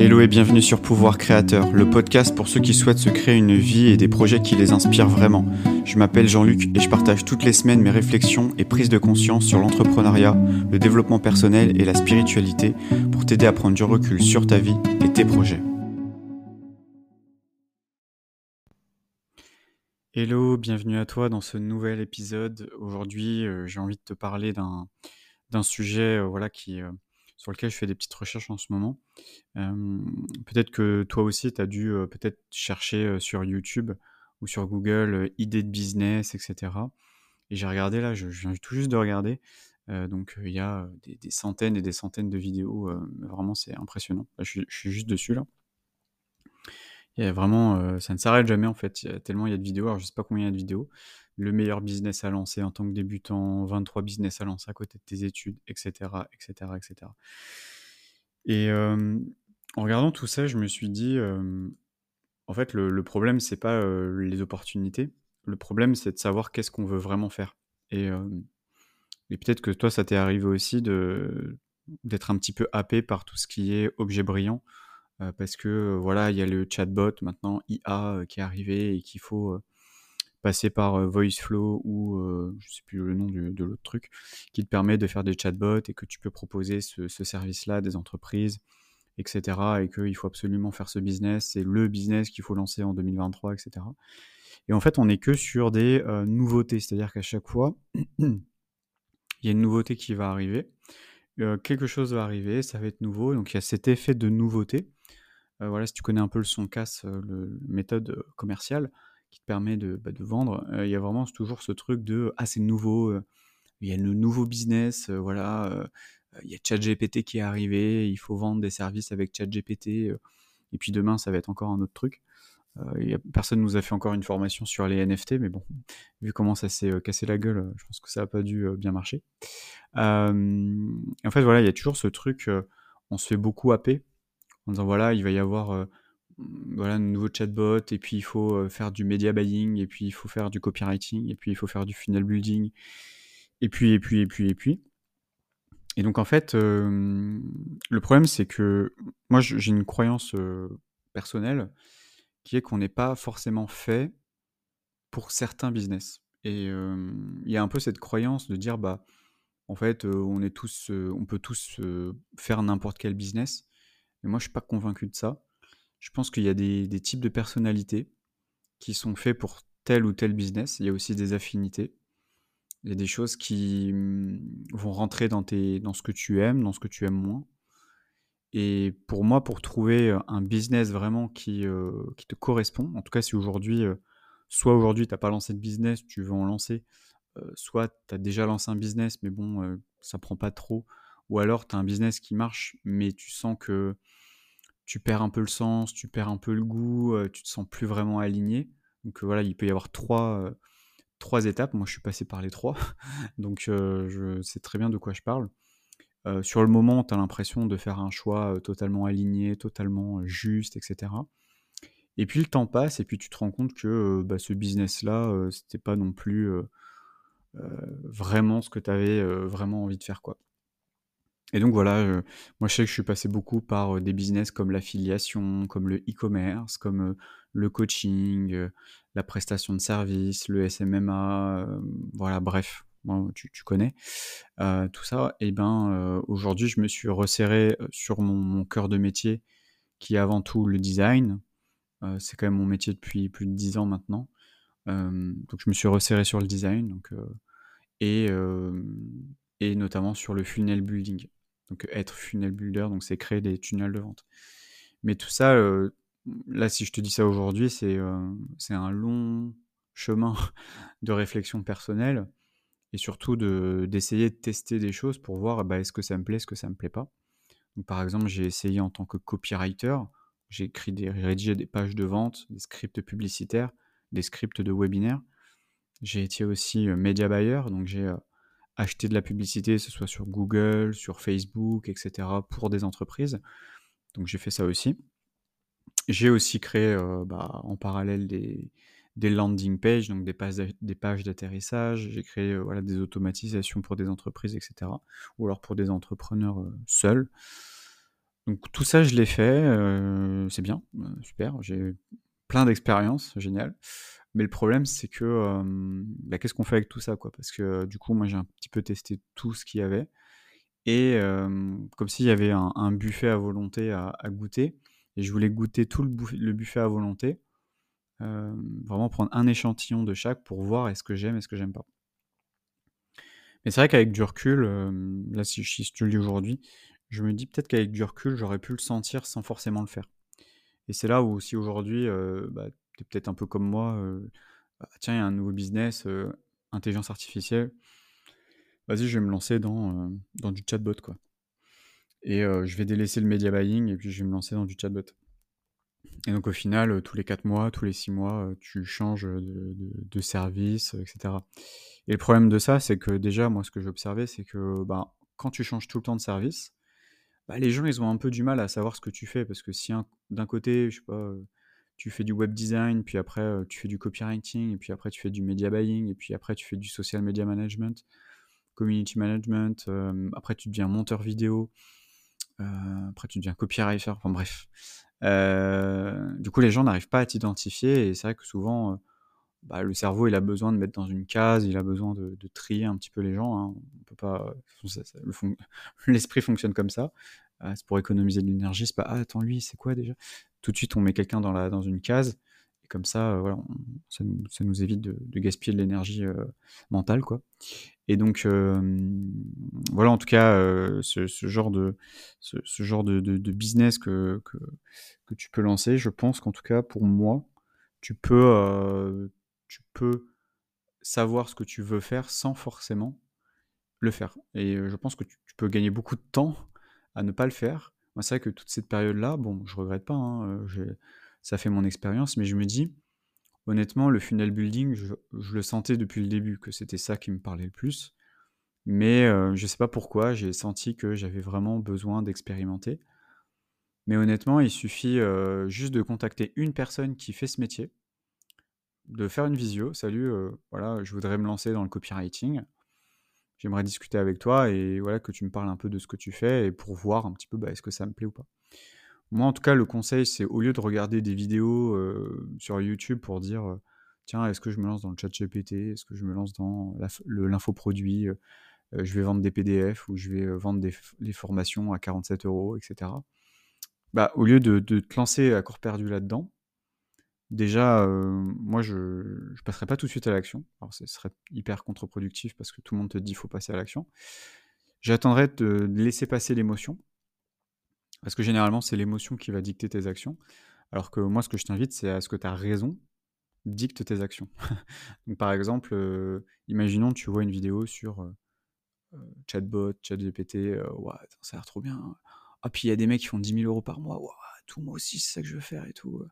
Hello et bienvenue sur Pouvoir Créateur, le podcast pour ceux qui souhaitent se créer une vie et des projets qui les inspirent vraiment. Je m'appelle Jean-Luc et je partage toutes les semaines mes réflexions et prises de conscience sur l'entrepreneuriat, le développement personnel et la spiritualité pour t'aider à prendre du recul sur ta vie et tes projets. Hello, bienvenue à toi dans ce nouvel épisode. Aujourd'hui, euh, j'ai envie de te parler d'un sujet euh, voilà, qui, euh, sur lequel je fais des petites recherches en ce moment. peut-être que toi aussi, tu as dû peut-être chercher sur YouTube ou sur Google idées de business, etc. Et j'ai regardé là, je, viens tout juste de regarder. donc il y a des, centaines et des centaines de vidéos. vraiment, c'est impressionnant. je, suis juste dessus là. Et vraiment, ça ne s'arrête jamais en fait. tellement il y a de vidéos. Alors je sais pas combien il y a de vidéos, le meilleur business à lancer en tant que débutant, 23 business à lancer à côté de tes études, etc. etc., etc. Et en regardant tout ça, je me suis dit, en fait, le, le problème, c'est pas les opportunités. Le problème, c'est de savoir qu'est-ce qu'on veut vraiment faire. Et, et peut-être que toi, ça t'est arrivé aussi de d'être un petit peu happé par tout ce qui est objet brillant, parce que voilà, il y a le chatbot maintenant IA qui est arrivé et qu'il faut passer par VoiceFlow ou je sais plus le nom de l'autre truc, qui te permet de faire des chatbots et que tu peux proposer ce, service-là à des entreprises, etc. Et qu'il faut absolument faire ce business, c'est le business qu'il faut lancer en 2023, etc. Et en fait, on n'est que sur des nouveautés, c'est-à-dire qu'à chaque fois, il y a une nouveauté qui va arriver, quelque chose va arriver, ça va être nouveau, donc il y a cet effet de nouveauté. voilà, si tu connais un peu le son casse, le méthode commerciale, qui te permet de, bah, vendre, il y a vraiment toujours ce truc de ah c'est nouveau, il y a le nouveau business, voilà, il y a ChatGPT qui est arrivé, il faut vendre des services avec ChatGPT, et puis demain ça va être encore un autre truc. y a, personne nous a fait encore une formation sur les NFT, mais bon, vu comment ça s'est cassé la gueule, je pense que ça n'a pas dû bien marcher. en fait, voilà, il y a toujours ce truc, on se fait beaucoup happer en disant voilà, il va y avoir voilà, un nouveau chatbot, et puis il faut euh, faire du media buying, et puis il faut faire du copywriting, et puis il faut faire du funnel building, et puis, et puis, et puis, et puis. Et donc en fait, euh, le problème c'est que moi j'ai une croyance euh, personnelle qui est qu'on n'est pas forcément fait pour certains business. Et il y a un peu cette croyance de dire bah en fait on est tous, on peut tous faire n'importe quel business. Mais moi je suis pas convaincu de ça. Je pense qu'il y a des, types de personnalités qui sont faits pour tel ou tel business. Il y a aussi des affinités. Il y a des choses qui mm, vont rentrer dans, ce que tu aimes, dans ce que tu aimes moins. Et pour moi, pour trouver euh, un business vraiment qui, euh, qui te correspond, en tout cas si aujourd'hui, euh, soit aujourd'hui tu n'as pas lancé de business, tu veux en lancer, soit tu as déjà lancé un business, mais bon, ça prend pas trop, ou alors tu as un business qui marche, mais tu sens que tu perds un peu le sens, tu perds un peu le goût, tu te sens plus vraiment aligné. Donc voilà, il peut y avoir trois, trois étapes. Moi, je suis passé par les trois, donc je sais très bien de quoi je parle. sur le moment, tu as l'impression de faire un choix totalement aligné, totalement juste, etc. Et puis le temps passe, et puis tu te rends compte que bah, ce business-là, c'était pas non plus vraiment ce que tu avais vraiment envie de faire. quoi. Et donc voilà, moi je sais que je suis passé beaucoup par des business comme l'affiliation, comme le e-commerce, comme le coaching, la prestation de services, le SMMA, voilà, bref, tu, connais tout ça. Et ben aujourd'hui, je me suis resserré sur mon, cœur de métier, qui est avant tout le design. c'est quand même mon métier depuis plus de 10 ans maintenant. donc je me suis resserré sur le design, donc, et, et notamment sur le funnel building. Donc être funnel builder, donc c'est créer des tunnels de vente. Mais tout ça, euh, là si je te dis ça aujourd'hui, c'est euh, un long chemin de réflexion personnelle et surtout d'essayer de, tester des choses pour voir bah, est-ce que ça me plaît, est-ce que ça me plaît pas. Donc, par exemple, j'ai essayé en tant que copywriter, j'ai écrit des rédigé des pages de vente, des scripts publicitaires, des scripts de webinaire. J'ai été aussi euh, media buyer, donc j'ai acheter de la publicité, que ce soit sur Google, sur Facebook, etc., pour des entreprises. Donc j'ai fait ça aussi. J'ai aussi créé euh, bah, en parallèle des, landing pages, donc des pages, d'atterrissage. J'ai créé euh, voilà, des automatisations pour des entreprises, etc. Ou alors pour des entrepreneurs euh, seuls. Donc tout ça, je l'ai fait, c'est bien, super, j'ai plein d'expériences, génial. Mais le problème, c'est que, bah, qu'est-ce qu'on fait avec tout ça, quoi? Parce que, du coup, moi, j'ai un petit peu testé tout ce qu'il y avait et comme s'il y avait un buffet à volonté à goûter et je voulais goûter tout le buffet à volonté, vraiment prendre un échantillon de chaque pour voir est-ce que j'aime, est-ce que j'aime pas. Mais c'est vrai qu'avec du recul, là, si je le dis aujourd'hui, je me dis peut-être qu'avec du recul, j'aurais pu le sentir sans forcément le faire. Et c'est là où si aujourd'hui, bah, tu es peut-être un peu comme moi, bah, tiens, il y a un nouveau business, intelligence artificielle, vas-y, je vais me lancer dans, dans du chatbot, quoi. Et je vais délaisser le media buying et puis je vais me lancer dans du chatbot. Et donc au final, tous les 4 mois, tous les 6 mois, tu changes de, service, etc. Et le problème de ça, c'est que déjà, moi, ce que j'ai observé, c'est que bah, quand tu changes tout le temps de service, bah, les gens, ils ont un peu du mal à savoir ce que tu fais. Parce que si d'un côté, je sais pas, tu fais du web design, puis après, tu fais du copywriting, et puis après, tu fais du media buying, et puis après, tu fais du social media management, community management, après, tu deviens monteur vidéo, après, tu deviens copywriter, enfin bref. du coup, les gens n'arrivent pas à t'identifier, et c'est vrai que souvent, bah, le cerveau, il a besoin de mettre dans une case, il a besoin de, trier un petit peu les gens. Hein. On peut pas, l'esprit fonctionne comme ça. Ah, c'est pour économiser de l'énergie. C'est pas, ah, attends, lui, c'est quoi déjà? Tout de suite, on met quelqu'un dans, la, dans une case. Et comme ça, euh, voilà, ça, nous, évite de, gaspiller de l'énergie euh, mentale, quoi. Et donc, voilà, en tout cas, euh, ce, genre de, ce, genre de, business que, que, tu peux lancer, je pense qu'en tout cas, pour moi, tu peux tu peux savoir ce que tu veux faire sans forcément le faire. Et je pense que tu, peux gagner beaucoup de temps à ne pas le faire. C'est vrai que toute cette période-là, bon, je regrette pas, hein, ça fait mon expérience, mais je me dis, honnêtement, le funnel building, je, le sentais depuis le début, que c'était ça qui me parlait le plus. Mais je sais pas pourquoi, j'ai senti que j'avais vraiment besoin d'expérimenter. Mais honnêtement, il suffit juste de contacter une personne qui fait ce métier, de faire une visio. Salut, euh, voilà, je voudrais me lancer dans le copywriting. J'aimerais discuter avec toi et voilà que tu me parles un peu de ce que tu fais et pour voir un petit peu bah, est-ce que ça me plaît ou pas. Moi, en tout cas, le conseil, c'est au lieu de regarder des vidéos euh, sur YouTube pour dire euh, tiens, est-ce que je me lance dans le chat GPT Est-ce que je me lance dans l'infoproduit? Je vais vendre des PDF ou je vais vendre des, formations à 47 euros, etc. Bah, au lieu de, de te lancer à corps perdu là-dedans, Déjà, moi, je ne passerai pas tout de suite à l'action. Alors, ce serait hyper contre-productif parce que tout le monde te dit qu'il faut passer à l'action. J'attendrai de laisser passer l'émotion. Parce que généralement, c'est l'émotion qui va dicter tes actions. Alors que moi, ce que je t'invite, c'est à ce que ta raison dicte tes actions. Par exemple, imaginons tu vois une vidéo sur chatbot, ChatGPT, ça a l'air trop bien. Ah, puis il y a des mecs qui font 10 000 euros par mois. tout, moi aussi, c'est ça que je veux faire et tout.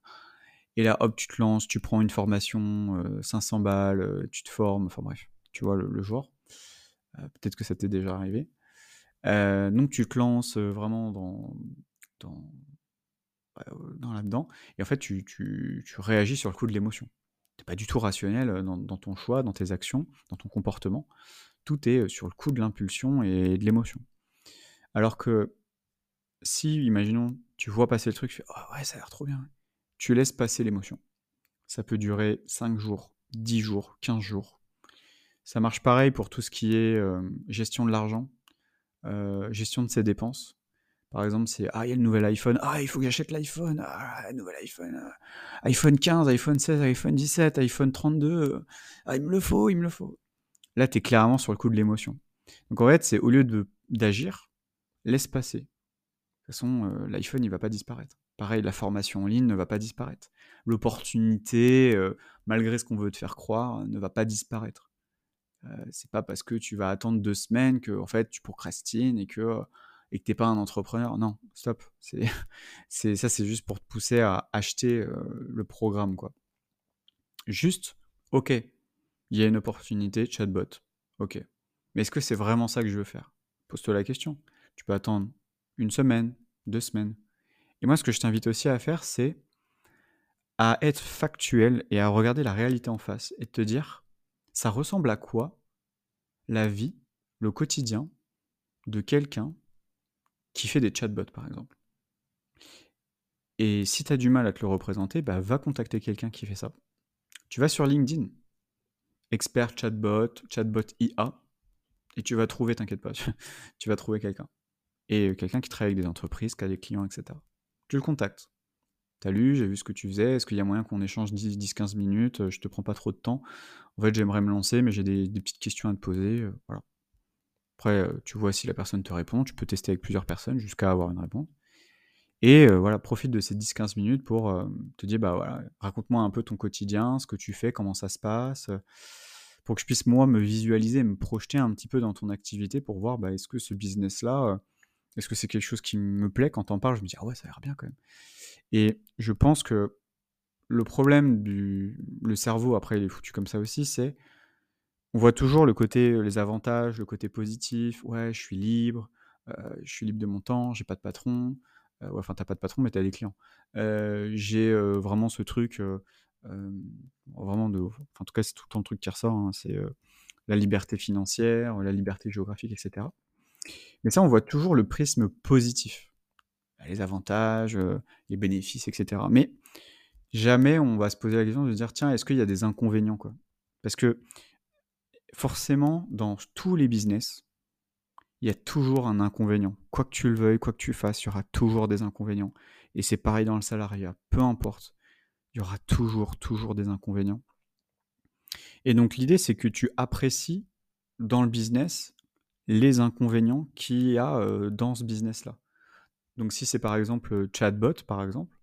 Et là, hop, tu te lances, tu prends une formation, 500 euh, balles, euh, tu te formes, enfin bref, tu vois le, jour. Euh, peut-être que ça t'est déjà arrivé. donc tu te lances vraiment dans, dans, bah, dans là-dedans, et en fait tu, tu, tu, réagis sur le coup de l'émotion. Tu n'es pas du tout rationnel dans, dans, ton choix, dans tes actions, dans ton comportement. Tout est sur le coup de l'impulsion et de l'émotion. Alors que si, imaginons, tu vois passer le truc, tu fais oh ouais, ça a l'air trop bien tu laisses passer l'émotion. Ça peut durer 5 jours, 10 jours, 15 jours. Ça marche pareil pour tout ce qui est euh, gestion de l'argent, euh, gestion de ses dépenses. Par exemple, c'est Ah, il y a le nouvel iPhone. Ah, il faut que j'achète l'iPhone. Ah, nouvel iPhone. Euh, iPhone 15, iPhone 16, iPhone 17, iPhone 32. Ah, il me le faut, il me le faut. Là, tu es clairement sur le coup de l'émotion. Donc en fait, c'est au lieu d'agir, laisse passer. De toute façon, l'iPhone, il va pas disparaître. Pareil, la formation en ligne ne va pas disparaître. L'opportunité, euh, malgré ce qu'on veut te faire croire, ne va pas disparaître. Euh, c'est pas parce que tu vas attendre deux semaines que en fait tu procrastines et que et que pas un entrepreneur. Non, stop. C'est, ça, c'est juste pour te pousser à acheter euh, le programme, quoi. Juste, ok, il y a une opportunité, chatbot, ok. Mais est-ce que c'est vraiment ça que je veux faire? Pose-toi la question. Tu peux attendre une semaine, deux semaines, et moi, ce que je t'invite aussi à faire, c'est à être factuel et à regarder la réalité en face et te dire, ça ressemble à quoi la vie, le quotidien de quelqu'un qui fait des chatbots, par exemple Et si tu as du mal à te le représenter, bah, va contacter quelqu'un qui fait ça. Tu vas sur LinkedIn, expert chatbot, chatbot IA, et tu vas trouver, t'inquiète pas, tu vas trouver quelqu'un. Et quelqu'un qui travaille avec des entreprises, qui a des clients, etc. Tu le contactes. T'as lu, j'ai vu ce que tu faisais, est-ce qu'il y a moyen qu'on échange 10-15 minutes, je te prends pas trop de temps. En fait, j'aimerais me lancer, mais j'ai des, petites questions à te poser. Euh. Après, euh, tu vois si la personne te répond, tu peux tester avec plusieurs personnes jusqu'à avoir une réponse. Et euh, voilà, profite de ces 10-15 minutes pour te dire, bah voilà, raconte-moi un peu ton quotidien, ce que tu fais, comment ça se passe, pour que je puisse moi me visualiser, me projeter un petit peu dans ton activité pour voir, bah, est-ce que ce business-là, est-ce que c'est quelque chose qui me plaît quand t'en parles? Je me dis, ah ouais, ça a l'air bien quand même. Et je pense que le problème du le cerveau, après, il est foutu comme ça aussi, c'est on voit toujours le côté, les avantages, le côté positif. Ouais, je suis libre, je suis libre de mon temps, j'ai pas de patron. ouais, enfin, t'as pas de patron, mais t'as des clients. j'ai vraiment ce truc, vraiment de. en tout cas, c'est tout le truc qui ressort. Hein, c'est la liberté financière, la liberté géographique, etc. Mais ça, on voit toujours le prisme positif les avantages, euh, les bénéfices, etc. Mais jamais on va se poser la question de dire tiens, est-ce qu'il y a des inconvénients quoi? Parce que forcément, dans tous les business, il y a toujours un inconvénient. Quoi que tu le veuilles, quoi que tu fasses, il y aura toujours des inconvénients. Et c'est pareil dans le salariat, peu importe, il y aura toujours, toujours des inconvénients. Et donc l'idée, c'est que tu apprécies dans le business les inconvénients qu'il y a euh, dans ce business-là. Donc si c'est par exemple chatbot, par exemple,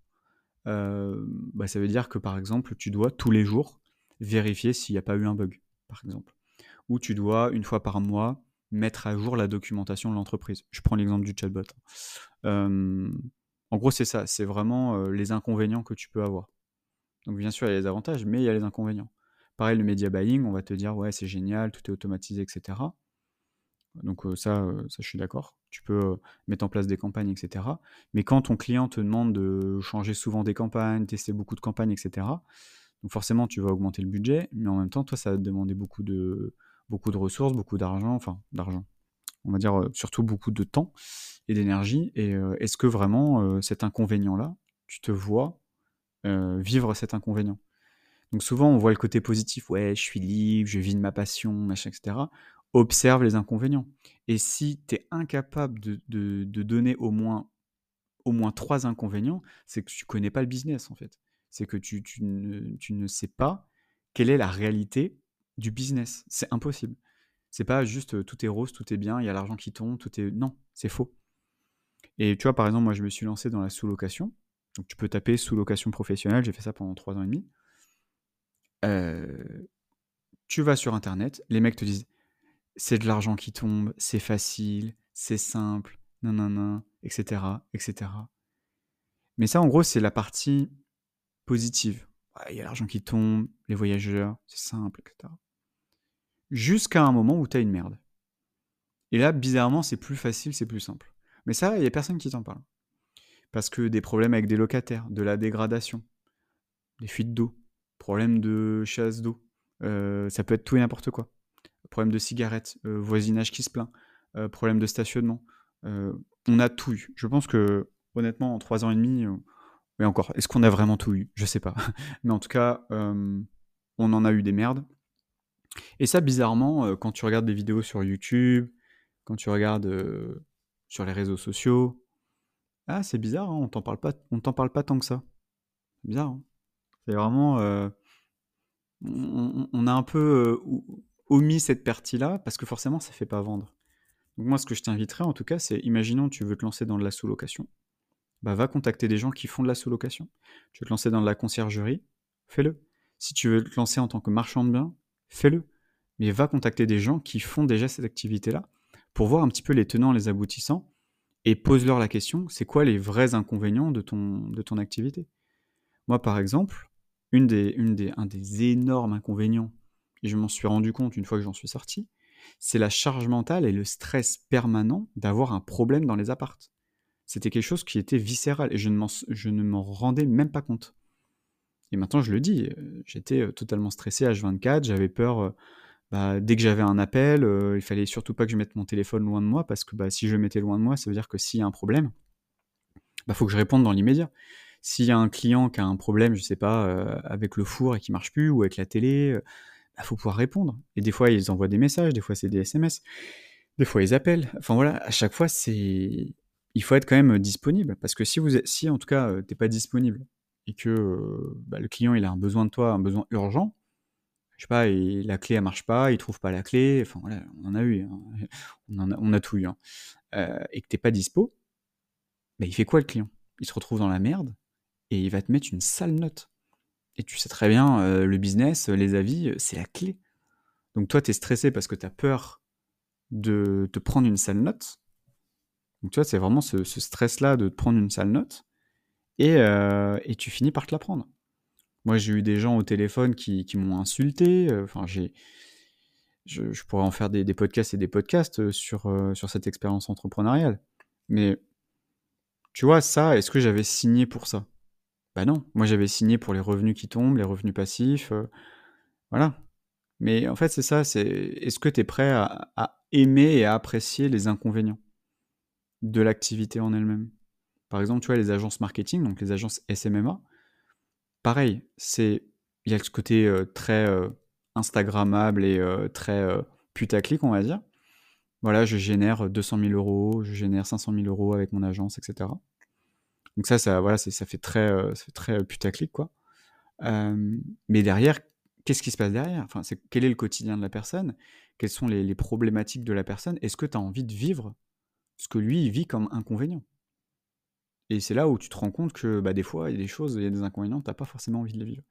bah, ça veut dire que par exemple, tu dois tous les jours vérifier s'il n'y a pas eu un bug, par exemple. Ou tu dois, une fois par mois, mettre à jour la documentation de l'entreprise. Je prends l'exemple du chatbot. en gros, c'est ça, c'est vraiment les inconvénients que tu peux avoir. Donc bien sûr, il y a les avantages, mais il y a les inconvénients. Pareil, le media buying, on va te dire, ouais, c'est génial, tout est automatisé, etc. Donc ça, ça, je suis d'accord. Tu peux mettre en place des campagnes, etc. Mais quand ton client te demande de changer souvent des campagnes, tester beaucoup de campagnes, etc. Donc forcément, tu vas augmenter le budget, mais en même temps, toi, ça va te demander beaucoup de, beaucoup de ressources, beaucoup d'argent, enfin d'argent. On va dire surtout beaucoup de temps et d'énergie. Et est-ce que vraiment cet inconvénient-là, tu te vois vivre cet inconvénient? Donc souvent, on voit le côté positif, ouais, je suis libre, je vis de ma passion, machin, etc observe les inconvénients. Et si tu es incapable de, donner au moins, au moins trois inconvénients, c'est que tu connais pas le business en fait. C'est que tu, ne, sais pas quelle est la réalité du business. C'est impossible. C'est pas juste euh, tout est rose, tout est bien, il y a l'argent qui tombe, tout est. Non, c'est faux. Et tu vois, par exemple, moi je me suis lancé dans la sous-location. Donc tu peux taper sous-location professionnelle, j'ai fait ça pendant trois ans et demi. Euh, tu vas sur internet, les mecs te disent c'est de l'argent qui tombe, c'est facile, c'est simple, nanana, etc., etc. Mais ça, en gros, c'est la partie positive. Il y a l'argent qui tombe, les voyageurs, c'est simple, etc. Jusqu'à un moment où tu as une merde. Et là, bizarrement, c'est plus facile, c'est plus simple. Mais ça, il n'y a personne qui t'en parle. Parce que des problèmes avec des locataires, de la dégradation, des fuites d'eau, problèmes de chasse d'eau, euh, ça peut être tout et n'importe quoi problème de cigarettes, euh, voisinage qui se plaint, euh, problème de stationnement. Euh, on a tout eu. Je pense que, honnêtement, en trois ans et demi, mais encore, est-ce qu'on a vraiment tout eu? Je sais pas. Mais en tout cas, on en a eu des merdes. Et ça, bizarrement, quand tu regardes des vidéos sur YouTube, quand tu regardes sur les réseaux sociaux, ah, c'est bizarre, hein, on t'en t'en parle pas tant que ça. C'est bizarre. Hein. c'est vraiment, on, a un peu omis cette partie-là parce que forcément ça fait pas vendre. Donc moi ce que je t'inviterais en tout cas c'est imaginons tu veux te lancer dans de la sous-location. Bah va contacter des gens qui font de la sous-location. Tu veux te lancer dans de la conciergerie, fais-le. Si tu veux te lancer en tant que marchand de biens, fais-le. Mais va contacter des gens qui font déjà cette activité-là pour voir un petit peu les tenants, les aboutissants et pose-leur la question, c'est quoi les vrais inconvénients de ton, de ton activité? Moi par exemple, une des, une des, un des énormes inconvénients et je m'en suis rendu compte une fois que j'en suis sorti, c'est la charge mentale et le stress permanent d'avoir un problème dans les appartes. C'était quelque chose qui était viscéral et je ne m'en rendais même pas compte. Et maintenant, je le dis, euh, j'étais euh, totalement stressé H24, j'avais peur, euh, bah, dès que j'avais un appel, il fallait surtout pas que je mette mon téléphone loin de moi, parce que bah, si je le mettais loin de moi, ça veut dire que s'il y a un problème, il bah, faut que je réponde dans l'immédiat. s'il y a un client qui a un problème, je sais pas, euh, avec le four et qui marche plus, ou avec la télé, il faut pouvoir répondre. Et des fois, ils envoient des messages, des fois, c'est des SMS, des fois, ils appellent. Enfin voilà, à chaque fois, c'est il faut être quand même disponible. Parce que si, vous si en tout cas, tu n'es pas disponible et que bah, le client il a un besoin de toi, un besoin urgent, je sais pas, la clé elle marche pas, il trouve pas la clé, enfin voilà, on en a eu, hein. on, a, tout eu, hein. euh, et que t'es pas dispo, bah, il fait quoi le client? Il se retrouve dans la merde et il va te mettre une sale note. Et tu sais très bien, euh, le business, les avis, euh, c'est la clé. Donc toi, tu es stressé parce que tu as peur de te prendre une sale note. Donc tu vois, c'est vraiment ce, stress-là de te prendre une sale note. Et, tu finis par te la prendre. Moi, j'ai eu des gens au téléphone qui, m'ont insulté. Euh, enfin, j'ai, je, pourrais en faire des, podcasts et des podcasts euh, euh, sur cette expérience entrepreneuriale. Mais tu vois, ça, est-ce que j'avais signé pour ça? Bah non. Moi, j'avais signé pour les revenus qui tombent, les revenus passifs. voilà. Mais en fait, c'est ça. C'est est-ce que tu es prêt à, aimer et à apprécier les inconvénients de l'activité en elle-même? Par exemple, tu vois, les agences marketing, donc les agences SMMA pareil, c'est il y a ce côté très instagrammable et très putaclic, on va dire. Voilà, je génère 200 000 euros, je génère 500 000 euros avec mon agence, etc. Donc ça, ça, voilà, ça fait très, ça fait très putaclic, quoi. mais derrière, qu'est-ce qui se passe derrière? Enfin, Quel est le quotidien de la personne? Quelles sont les, problématiques de la personne? Est-ce que tu as envie de vivre ce que lui, vit comme inconvénient? Et c'est là où tu te rends compte que bah, des fois, il y a des choses, il y a des inconvénients, tu n'as pas forcément envie de les vivre.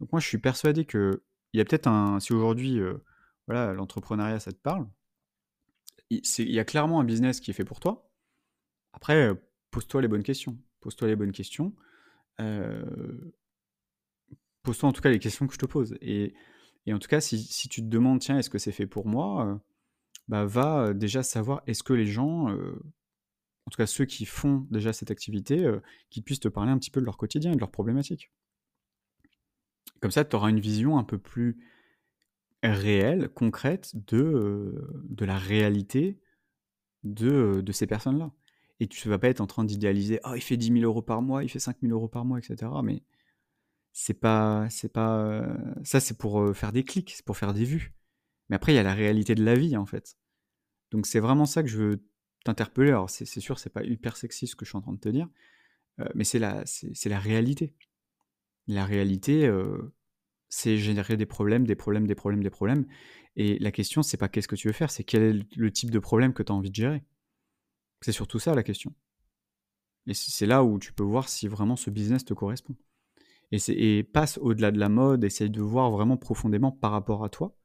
Donc moi, je suis persuadé que il y a peut-être un... Si aujourd'hui, euh, voilà, l'entrepreneuriat, ça te parle, il, y a clairement un business qui est fait pour toi. Après, euh, pose-toi les bonnes questions. Pose-toi les bonnes questions. Euh, pose-toi en tout cas les questions que je te pose. Et, en tout cas, si, tu te demandes, tiens, est-ce que c'est fait pour moi bah, va déjà savoir est-ce que les gens en tout cas ceux qui font déjà cette activité, euh, puissent te parler un petit peu de leur quotidien et de leurs problématiques. Comme ça, tu auras une vision un peu plus réelle, concrète de, euh, la réalité euh, de ces personnes-là. Et tu ne vas pas être en train d'idéaliser, oh, il fait 10 000 euros par mois, il fait 5 000 euros par mois, etc. Mais c'est pas, c'est pas, ça c'est pour faire des clics, c'est pour faire des vues. Mais après, il y a la réalité de la vie, en fait. Donc c'est vraiment ça que je veux t'interpeller. Alors, c'est sûr, c'est pas hyper sexy ce que je suis en train de te dire, euh, mais c'est la, c'est la réalité. La réalité, euh, c'est générer des problèmes, des problèmes, des problèmes, des problèmes. Et la question, c'est pas qu'est-ce que tu veux faire, c'est quel est le type de problème que tu as envie de gérer. C'est surtout ça la question. Et c'est là où tu peux voir si vraiment ce business te correspond. Et, passe au-delà de la mode, essaye de voir vraiment profondément par rapport à toi.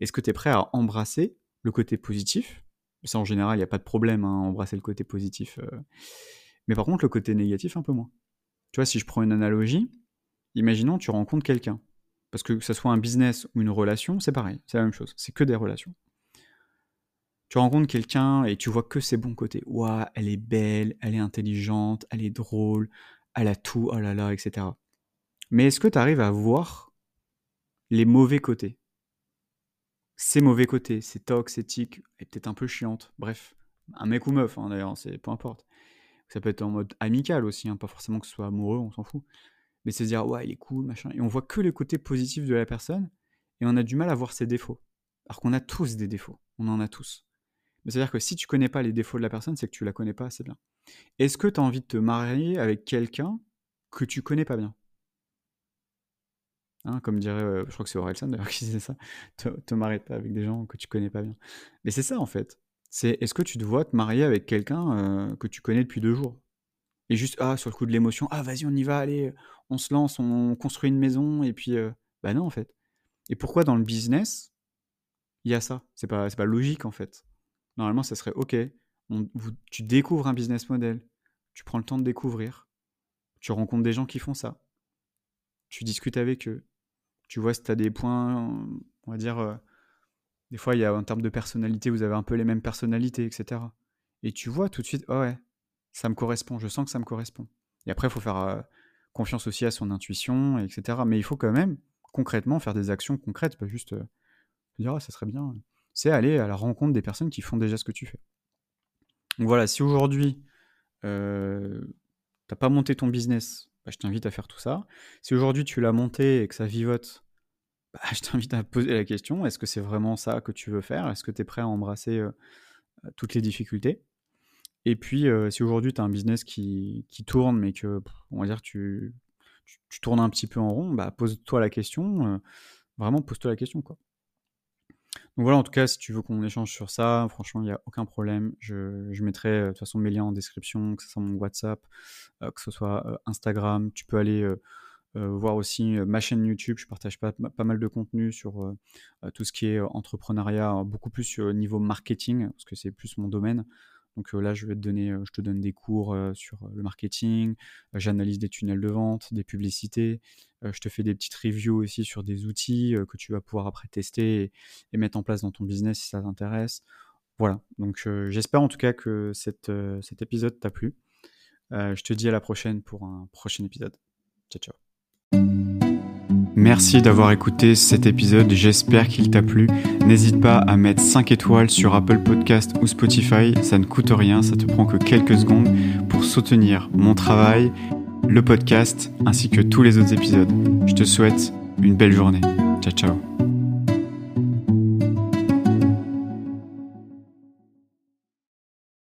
Est-ce que tu es prêt à embrasser le côté positif? Ça, en général, il n'y a pas de problème à hein, embrasser le côté positif. Euh. Mais par contre, le côté négatif, un peu moins. Tu vois, si je prends une analogie, imaginons tu rencontres quelqu'un. Parce que que ce soit un business ou une relation, c'est pareil, c'est la même chose. C'est que des relations. Tu rencontres quelqu'un et tu vois que ses bons côtés. Ouah, elle est belle, elle est intelligente, elle est drôle, elle a tout, oh là là, etc. Mais est-ce que tu arrives à voir les mauvais côtés? Ses mauvais côtés, ses tocs, ses tics, et peut-être un peu chiante. Bref, un mec ou meuf, hein, d'ailleurs, c'est peu importe. Ça peut être en mode amical aussi, hein, pas forcément que ce soit amoureux, on s'en fout. Mais c'est se dire, ouais, il est cool, machin. Et on voit que les côtés positifs de la personne, et on a du mal à voir ses défauts. Alors qu'on a tous des défauts, on en a tous. C'est-à-dire que si tu connais pas les défauts de la personne, c'est que tu la connais pas assez bien. Est-ce que tu as envie de te marier avec quelqu'un que tu connais pas bien? Hein, comme dirait, euh, je crois que c'est Orelsan d'ailleurs qui disait ça, te, te marie pas avec des gens que tu connais pas bien. Mais c'est ça en fait. C'est est-ce que tu te vois te marier avec quelqu'un euh, que tu connais depuis deux jours? Et juste, ah, sur le coup de l'émotion, ah, vas-y, on y va, allez, on se lance, on construit une maison, et puis, euh, bah non en fait. Et pourquoi dans le business, il y a ça? C'est pas, pas logique en fait. Normalement, ça serait, ok, tu découvres un business model, tu prends le temps de découvrir, tu rencontres des gens qui font ça, tu discutes avec eux, tu vois si tu as des points, on va dire, euh, des fois, en termes de personnalité, vous avez un peu les mêmes personnalités, etc. Et tu vois tout de suite, oh ouais, ça me correspond, je sens que ça me correspond. Et après, il faut faire euh, confiance aussi à son intuition, etc. Mais il faut quand même, concrètement, faire des actions concrètes, pas juste euh, dire, oh, ça serait bien. C'est aller à la rencontre des personnes qui font déjà ce que tu fais. Donc voilà, si aujourd'hui, euh, t'as pas monté ton business bah, je t'invite à faire tout ça. Si aujourd'hui tu l'as monté et que ça vivote, bah, je t'invite à poser la question, est-ce que c'est vraiment ça que tu veux faire? Est-ce que tu es prêt à embrasser toutes les difficultés? Et puis, si aujourd'hui tu as un business qui, tourne, mais que, on va dire, tu, tournes un petit peu en rond, bah, pose-toi la question, vraiment pose-toi la question, quoi. Donc voilà, en tout cas, si tu veux qu'on échange sur ça, franchement, il n'y a aucun problème. Je, mettrai de toute façon mes liens en description, que ce soit mon WhatsApp, que ce soit Instagram. Tu peux aller euh, voir aussi euh, ma chaîne YouTube. Je partage pas, pas mal de contenu sur euh, tout ce qui est entrepreneuriat, beaucoup plus au niveau marketing, parce que c'est plus mon domaine. Donc là, je vais te donner, je te donne des cours sur le marketing, j'analyse des tunnels de vente, des publicités, je te fais des petites reviews aussi sur des outils que tu vas pouvoir après tester et, mettre en place dans ton business si ça t'intéresse. Voilà, donc j'espère en tout cas que cet épisode t'a plu. je te dis à la prochaine pour un prochain épisode. Ciao, ciao. Merci d'avoir écouté cet épisode, j'espère qu'il t'a plu. N'hésite pas à mettre 5 étoiles sur Apple Podcast ou Spotify, ça ne coûte rien, ça te prend que quelques secondes pour soutenir mon travail, le podcast ainsi que tous les autres épisodes. Je te souhaite une belle journée. Ciao ciao.